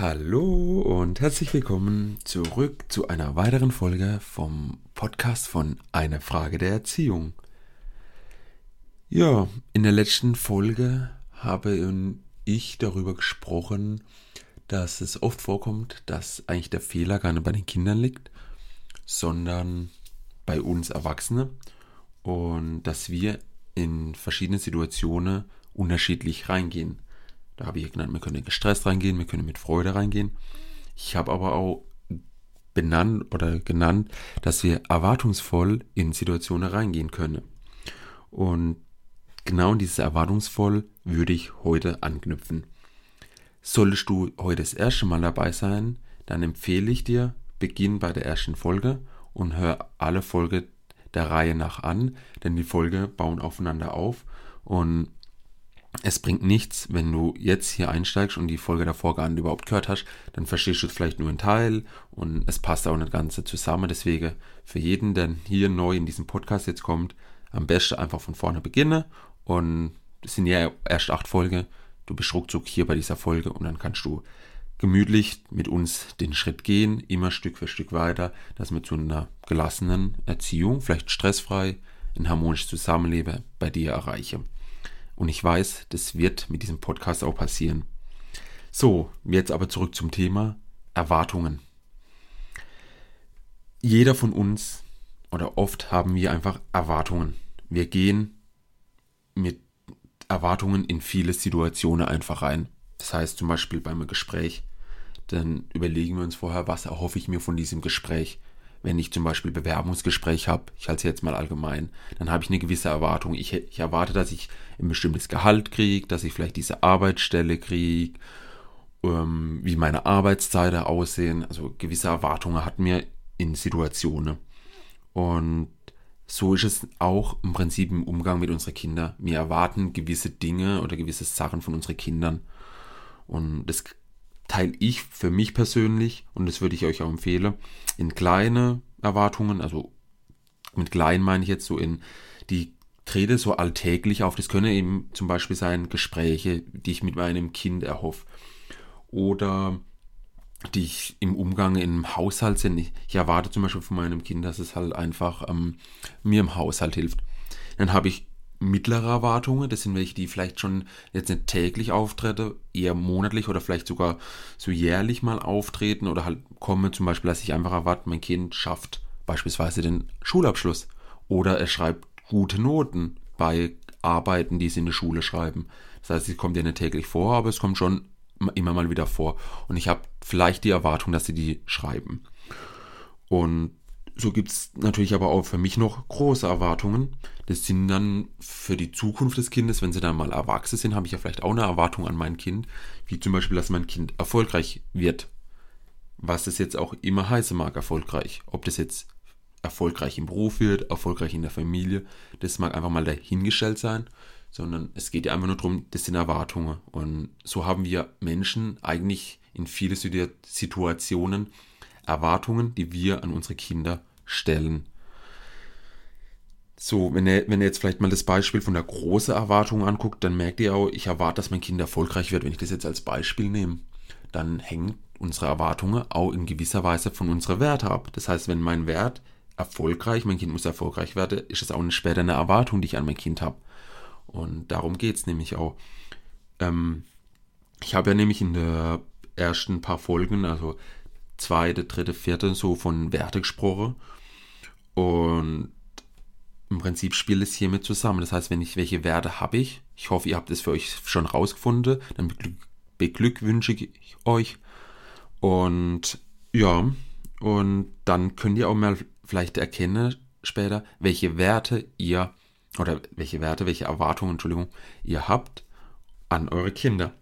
Hallo und herzlich willkommen zurück zu einer weiteren Folge vom Podcast von Eine Frage der Erziehung. Ja, in der letzten Folge habe ich darüber gesprochen, dass es oft vorkommt, dass eigentlich der Fehler gar nicht bei den Kindern liegt, sondern bei uns Erwachsene und dass wir in verschiedene Situationen unterschiedlich reingehen. Da habe ich genannt, wir können gestresst reingehen, wir können mit Freude reingehen. Ich habe aber auch benannt oder genannt, dass wir erwartungsvoll in Situationen reingehen können. Und genau dieses erwartungsvoll würde ich heute anknüpfen. Solltest du heute das erste Mal dabei sein, dann empfehle ich dir, beginn bei der ersten Folge und hör alle Folge der Reihe nach an, denn die Folge bauen aufeinander auf und es bringt nichts, wenn du jetzt hier einsteigst und die Folge davor gar nicht überhaupt gehört hast, dann verstehst du vielleicht nur einen Teil und es passt auch nicht ganz zusammen. Deswegen für jeden, der hier neu in diesem Podcast jetzt kommt, am besten einfach von vorne beginnen und es sind ja erst acht Folgen. Du bist ruckzuck hier bei dieser Folge und dann kannst du gemütlich mit uns den Schritt gehen, immer Stück für Stück weiter, dass wir zu einer gelassenen Erziehung, vielleicht stressfrei, ein harmonisches Zusammenleben bei dir erreichen. Und ich weiß, das wird mit diesem Podcast auch passieren. So, jetzt aber zurück zum Thema Erwartungen. Jeder von uns oder oft haben wir einfach Erwartungen. Wir gehen mit Erwartungen in viele Situationen einfach rein. Das heißt zum Beispiel beim Gespräch, dann überlegen wir uns vorher, was erhoffe ich mir von diesem Gespräch wenn ich zum Beispiel Bewerbungsgespräch habe, ich halte es jetzt mal allgemein, dann habe ich eine gewisse Erwartung. Ich, ich erwarte, dass ich ein bestimmtes Gehalt kriege, dass ich vielleicht diese Arbeitsstelle kriege, ähm, wie meine Arbeitszeiten aussehen. Also gewisse Erwartungen hat mir in Situationen. Und so ist es auch im Prinzip im Umgang mit unseren Kindern. Wir erwarten gewisse Dinge oder gewisse Sachen von unseren Kindern. Und das teile ich für mich persönlich, und das würde ich euch auch empfehlen, in kleine Erwartungen, also mit klein meine ich jetzt so in die trete so alltäglich auf. Das können eben zum Beispiel sein Gespräche, die ich mit meinem Kind erhoffe. Oder die ich im Umgang im Haushalt sind. Ich, erwarte zum Beispiel von meinem Kind, dass es halt einfach ähm, mir im Haushalt hilft. Dann habe ich mittlere Erwartungen. Das sind welche, die vielleicht schon jetzt nicht täglich auftreten, eher monatlich oder vielleicht sogar so jährlich mal auftreten oder halt kommen. Zum Beispiel, dass ich einfach erwarte, mein Kind schafft beispielsweise den Schulabschluss oder er schreibt gute Noten bei Arbeiten, die sie in der Schule schreiben. Das heißt, es kommt ja nicht täglich vor, aber es kommt schon immer mal wieder vor. Und ich habe vielleicht die Erwartung, dass sie die schreiben. Und so gibt es natürlich aber auch für mich noch große Erwartungen. Das sind dann für die Zukunft des Kindes, wenn sie dann mal erwachsen sind, habe ich ja vielleicht auch eine Erwartung an mein Kind, wie zum Beispiel, dass mein Kind erfolgreich wird. Was es jetzt auch immer heißen mag, erfolgreich. Ob das jetzt erfolgreich im Beruf wird, erfolgreich in der Familie, das mag einfach mal dahingestellt sein, sondern es geht ja einfach nur darum, das sind Erwartungen. Und so haben wir Menschen eigentlich in viele Situationen Erwartungen, die wir an unsere Kinder stellen. So, wenn ihr, wenn ihr jetzt vielleicht mal das Beispiel von der großen Erwartung anguckt, dann merkt ihr auch, ich erwarte, dass mein Kind erfolgreich wird. Wenn ich das jetzt als Beispiel nehme, dann hängen unsere Erwartungen auch in gewisser Weise von unserer Werte ab. Das heißt, wenn mein Wert erfolgreich, mein Kind muss erfolgreich werden, ist es auch später eine Erwartung, die ich an mein Kind habe. Und darum geht es nämlich auch. Ähm, ich habe ja nämlich in der ersten paar Folgen, also zweite, dritte, vierte, so von Werte gesprochen. Und im Prinzip spielt es hiermit zusammen. Das heißt, wenn ich welche Werte habe ich, ich hoffe, ihr habt es für euch schon rausgefunden, dann beglückwünsche ich euch. Und ja, und dann könnt ihr auch mal vielleicht erkennen später, welche Werte ihr oder welche Werte, welche Erwartungen, Entschuldigung, ihr habt an eure Kinder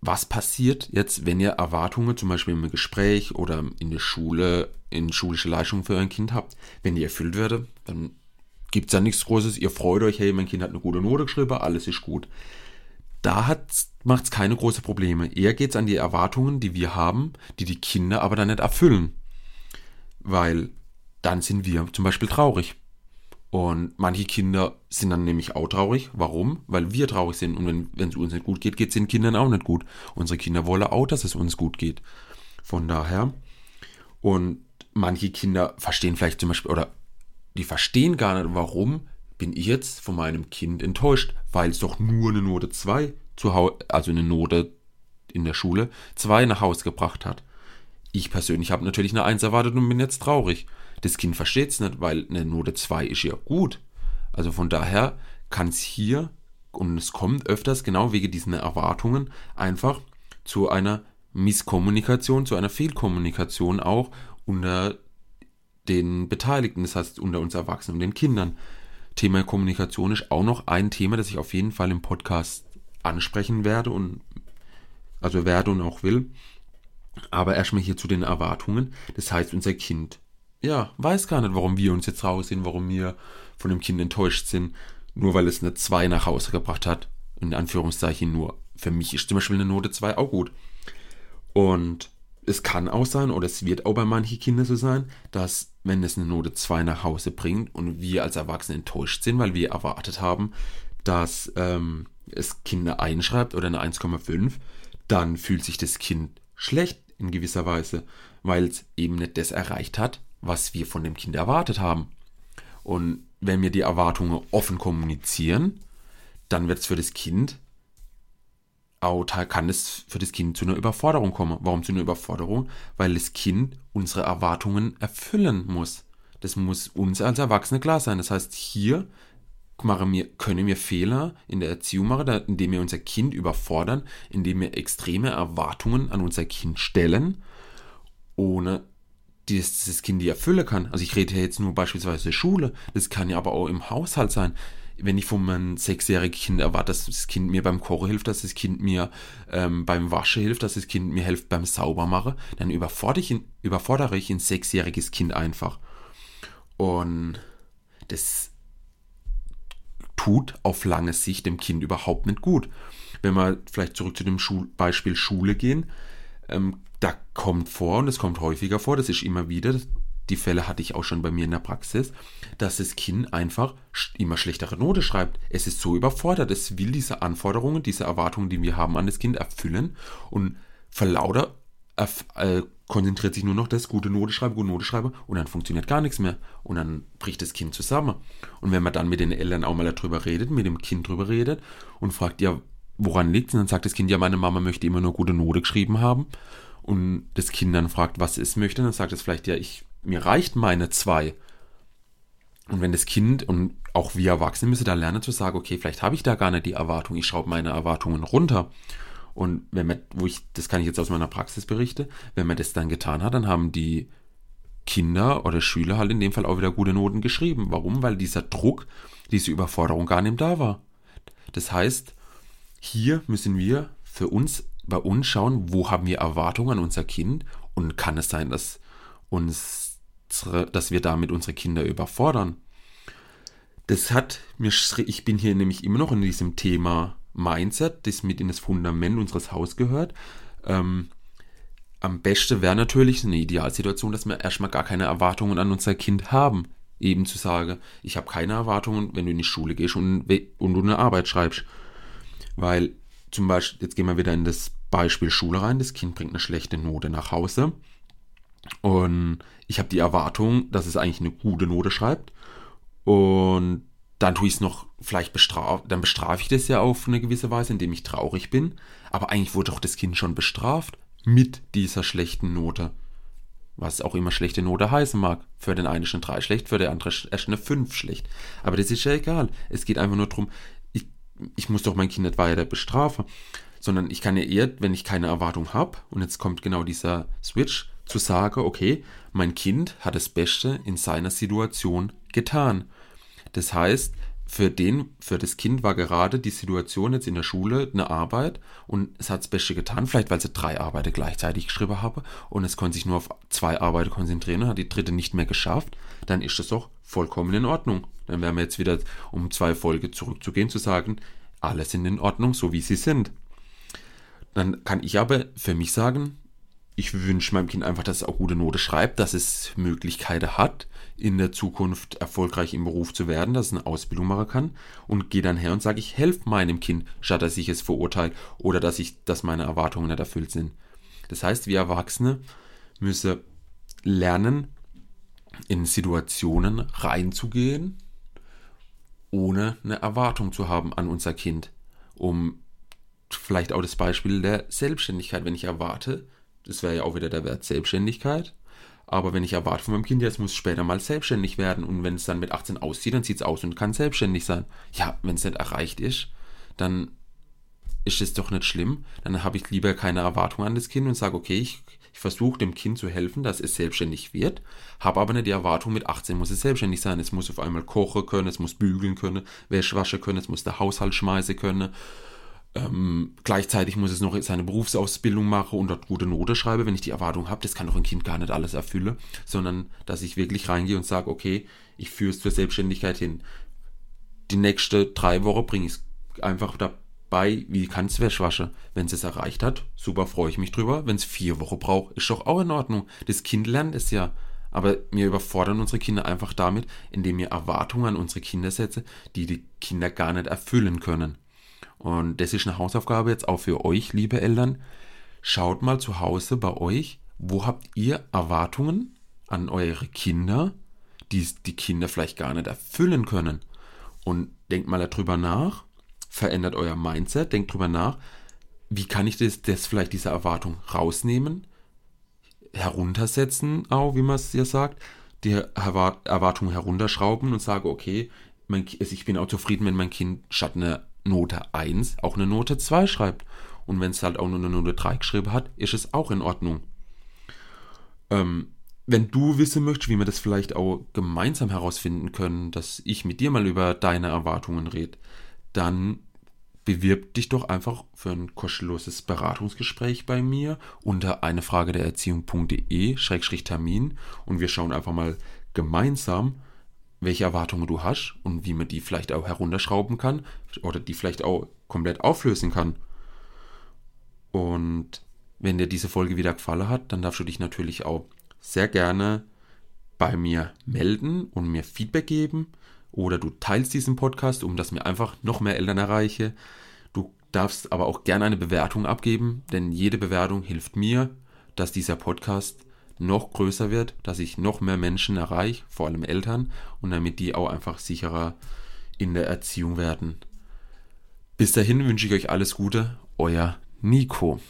was passiert jetzt, wenn ihr Erwartungen zum Beispiel im Gespräch oder in der Schule, in schulische Leistungen für euer Kind habt? Wenn die erfüllt werden, dann gibt es ja nichts Großes. Ihr freut euch, hey, mein Kind hat eine gute Note geschrieben, alles ist gut. Da macht es keine großen Probleme. Eher geht es an die Erwartungen, die wir haben, die die Kinder aber dann nicht erfüllen. Weil dann sind wir zum Beispiel traurig. Und manche Kinder sind dann nämlich auch traurig. Warum? Weil wir traurig sind. Und wenn, es uns nicht gut geht, geht es den Kindern auch nicht gut. Unsere Kinder wollen auch, dass es uns gut geht. Von daher. Und manche Kinder verstehen vielleicht zum Beispiel, oder die verstehen gar nicht, warum bin ich jetzt von meinem Kind enttäuscht, weil es doch nur eine Note 2 zu Hause, also eine Note in der Schule, 2 nach Hause gebracht hat. Ich persönlich habe natürlich eine 1 erwartet und bin jetzt traurig. Das Kind versteht es nicht, weil eine Note 2 ist ja gut. Also von daher kann es hier, und es kommt öfters genau wegen diesen Erwartungen, einfach zu einer Misskommunikation, zu einer Fehlkommunikation auch unter den Beteiligten, das heißt unter uns Erwachsenen und den Kindern. Thema Kommunikation ist auch noch ein Thema, das ich auf jeden Fall im Podcast ansprechen werde und also werde und auch will. Aber erstmal hier zu den Erwartungen. Das heißt, unser Kind, ja, weiß gar nicht, warum wir uns jetzt raus sind, warum wir von dem Kind enttäuscht sind, nur weil es eine 2 nach Hause gebracht hat. In Anführungszeichen nur. Für mich ist zum Beispiel eine Note 2 auch gut. Und es kann auch sein, oder es wird auch bei manchen Kindern so sein, dass wenn es eine Note 2 nach Hause bringt und wir als Erwachsene enttäuscht sind, weil wir erwartet haben, dass ähm, es Kinder einschreibt oder eine 1,5, dann fühlt sich das Kind schlecht in gewisser Weise, weil es eben nicht das erreicht hat, was wir von dem Kind erwartet haben. Und wenn wir die Erwartungen offen kommunizieren, dann wird es für das Kind kann es für das Kind zu einer Überforderung kommen. Warum zu einer Überforderung? Weil das Kind unsere Erwartungen erfüllen muss. Das muss uns als Erwachsene klar sein. Das heißt, hier machen wir, können wir Fehler in der Erziehung machen, indem wir unser Kind überfordern, indem wir extreme Erwartungen an unser Kind stellen, ohne dass das Kind die erfüllen kann. Also ich rede hier jetzt nur beispielsweise Schule, das kann ja aber auch im Haushalt sein wenn ich von meinem sechsjährigen Kind erwarte, dass das Kind mir beim Kochen hilft, dass das Kind mir ähm, beim Waschen hilft, dass das Kind mir hilft beim Saubermachen, dann überfordere ich, überfordere ich ein sechsjähriges Kind einfach. Und das tut auf lange Sicht dem Kind überhaupt nicht gut. Wenn wir vielleicht zurück zu dem Schul Beispiel Schule gehen, ähm, da kommt vor, und es kommt häufiger vor, das ist immer wieder, die Fälle hatte ich auch schon bei mir in der Praxis, dass das Kind einfach immer schlechtere Note schreibt. Es ist so überfordert, es will diese Anforderungen, diese Erwartungen, die wir haben an das Kind, erfüllen und verlauter äh, konzentriert sich nur noch das gute Note schreiben, gute Note schreiben und dann funktioniert gar nichts mehr und dann bricht das Kind zusammen. Und wenn man dann mit den Eltern auch mal darüber redet, mit dem Kind darüber redet und fragt, ja, woran liegt es? Und dann sagt das Kind, ja, meine Mama möchte immer nur gute Note geschrieben haben. Und das Kind dann fragt, was es möchte, dann sagt es vielleicht, ja, ich mir reicht meine zwei. Und wenn das Kind und auch wir Erwachsene müssen da lernen zu sagen, okay, vielleicht habe ich da gar nicht die Erwartung, ich schraube meine Erwartungen runter. Und wenn man, wo ich, das kann ich jetzt aus meiner Praxis berichten, wenn man das dann getan hat, dann haben die Kinder oder Schüler halt in dem Fall auch wieder gute Noten geschrieben. Warum? Weil dieser Druck, diese Überforderung gar nicht da war. Das heißt, hier müssen wir für uns, bei uns schauen, wo haben wir Erwartungen an unser Kind und kann es sein, dass uns dass wir damit unsere Kinder überfordern. Das hat mir, ich bin hier nämlich immer noch in diesem Thema Mindset, das mit in das Fundament unseres Hauses gehört. Ähm, am besten wäre natürlich eine Idealsituation, dass wir erstmal gar keine Erwartungen an unser Kind haben. Eben zu sagen, ich habe keine Erwartungen, wenn du in die Schule gehst und, und du eine Arbeit schreibst. Weil zum Beispiel, jetzt gehen wir wieder in das Beispiel Schule rein, das Kind bringt eine schlechte Note nach Hause und ich habe die Erwartung, dass es eigentlich eine gute Note schreibt. Und dann tue ich es noch vielleicht bestraft, dann bestrafe ich das ja auf eine gewisse Weise, indem ich traurig bin. Aber eigentlich wurde doch das Kind schon bestraft mit dieser schlechten Note. Was auch immer schlechte Note heißen mag. Für den einen ist eine 3 schlecht, für den anderen erst eine 5 schlecht. Aber das ist ja egal. Es geht einfach nur darum, ich, ich muss doch mein Kind nicht weiter bestrafen. Sondern ich kann ja eher, wenn ich keine Erwartung habe, und jetzt kommt genau dieser Switch, zu sagen, okay, mein Kind hat das Beste in seiner Situation getan. Das heißt, für den, für das Kind war gerade die Situation jetzt in der Schule eine Arbeit und es hat das Beste getan, vielleicht weil sie drei Arbeiten gleichzeitig geschrieben habe und es konnte sich nur auf zwei Arbeiten konzentrieren und hat die dritte nicht mehr geschafft, dann ist das doch vollkommen in Ordnung. Dann wären wir jetzt wieder, um zwei Folgen zurückzugehen, zu sagen, alle sind in Ordnung, so wie sie sind. Dann kann ich aber für mich sagen, ich wünsche meinem Kind einfach, dass es auch gute Note schreibt, dass es Möglichkeiten hat, in der Zukunft erfolgreich im Beruf zu werden, dass es eine Ausbildung machen kann und gehe dann her und sage, ich helfe meinem Kind, statt dass ich es verurteile oder dass ich, dass meine Erwartungen nicht erfüllt sind. Das heißt, wir Erwachsene müssen lernen, in Situationen reinzugehen, ohne eine Erwartung zu haben an unser Kind, um vielleicht auch das Beispiel der Selbstständigkeit, wenn ich erwarte, das wäre ja auch wieder der Wert Selbstständigkeit. Aber wenn ich erwarte von meinem Kind, ja, es muss später mal selbstständig werden und wenn es dann mit 18 aussieht, dann sieht es aus und kann selbstständig sein. Ja, wenn es nicht erreicht ist, dann ist es doch nicht schlimm. Dann habe ich lieber keine Erwartung an das Kind und sage, okay, ich, ich versuche dem Kind zu helfen, dass es selbstständig wird, habe aber nicht die Erwartung, mit 18 muss es selbstständig sein. Es muss auf einmal kochen können, es muss bügeln können, Wäsche waschen können, es muss der Haushalt schmeißen können ähm, gleichzeitig muss es noch seine Berufsausbildung machen und dort gute Note schreiben, wenn ich die Erwartung habe, das kann doch ein Kind gar nicht alles erfüllen, sondern dass ich wirklich reingehe und sage, okay, ich führe es zur Selbstständigkeit hin. Die nächste drei Wochen bringe ich es einfach dabei, wie kann es waschen. Wenn es es erreicht hat, super freue ich mich drüber. Wenn es vier Wochen braucht, ist doch auch in Ordnung. Das Kind lernt es ja. Aber wir überfordern unsere Kinder einfach damit, indem wir Erwartungen an unsere Kinder setzen, die die Kinder gar nicht erfüllen können. Und das ist eine Hausaufgabe jetzt auch für euch, liebe Eltern. Schaut mal zu Hause bei euch, wo habt ihr Erwartungen an eure Kinder, die die Kinder vielleicht gar nicht erfüllen können. Und denkt mal darüber nach, verändert euer Mindset, denkt darüber nach, wie kann ich das, das vielleicht diese Erwartung rausnehmen, heruntersetzen, auch wie man es ja sagt, die Erwartung herunterschrauben und sage, okay, mein, also ich bin auch zufrieden, wenn mein Kind statt einer Note 1 auch eine Note 2 schreibt. Und wenn es halt auch nur eine Note 3 geschrieben hat, ist es auch in Ordnung. Ähm, wenn du wissen möchtest, wie wir das vielleicht auch gemeinsam herausfinden können, dass ich mit dir mal über deine Erwartungen rede, dann bewirb dich doch einfach für ein kostenloses Beratungsgespräch bei mir unter eine Frage der Erziehung.de-termin und wir schauen einfach mal gemeinsam, welche Erwartungen du hast und wie man die vielleicht auch herunterschrauben kann oder die vielleicht auch komplett auflösen kann. Und wenn dir diese Folge wieder gefallen hat, dann darfst du dich natürlich auch sehr gerne bei mir melden und mir Feedback geben oder du teilst diesen Podcast, um dass mir einfach noch mehr Eltern erreiche. Du darfst aber auch gerne eine Bewertung abgeben, denn jede Bewertung hilft mir, dass dieser Podcast noch größer wird, dass ich noch mehr Menschen erreiche, vor allem Eltern, und damit die auch einfach sicherer in der Erziehung werden. Bis dahin wünsche ich euch alles Gute, euer Nico.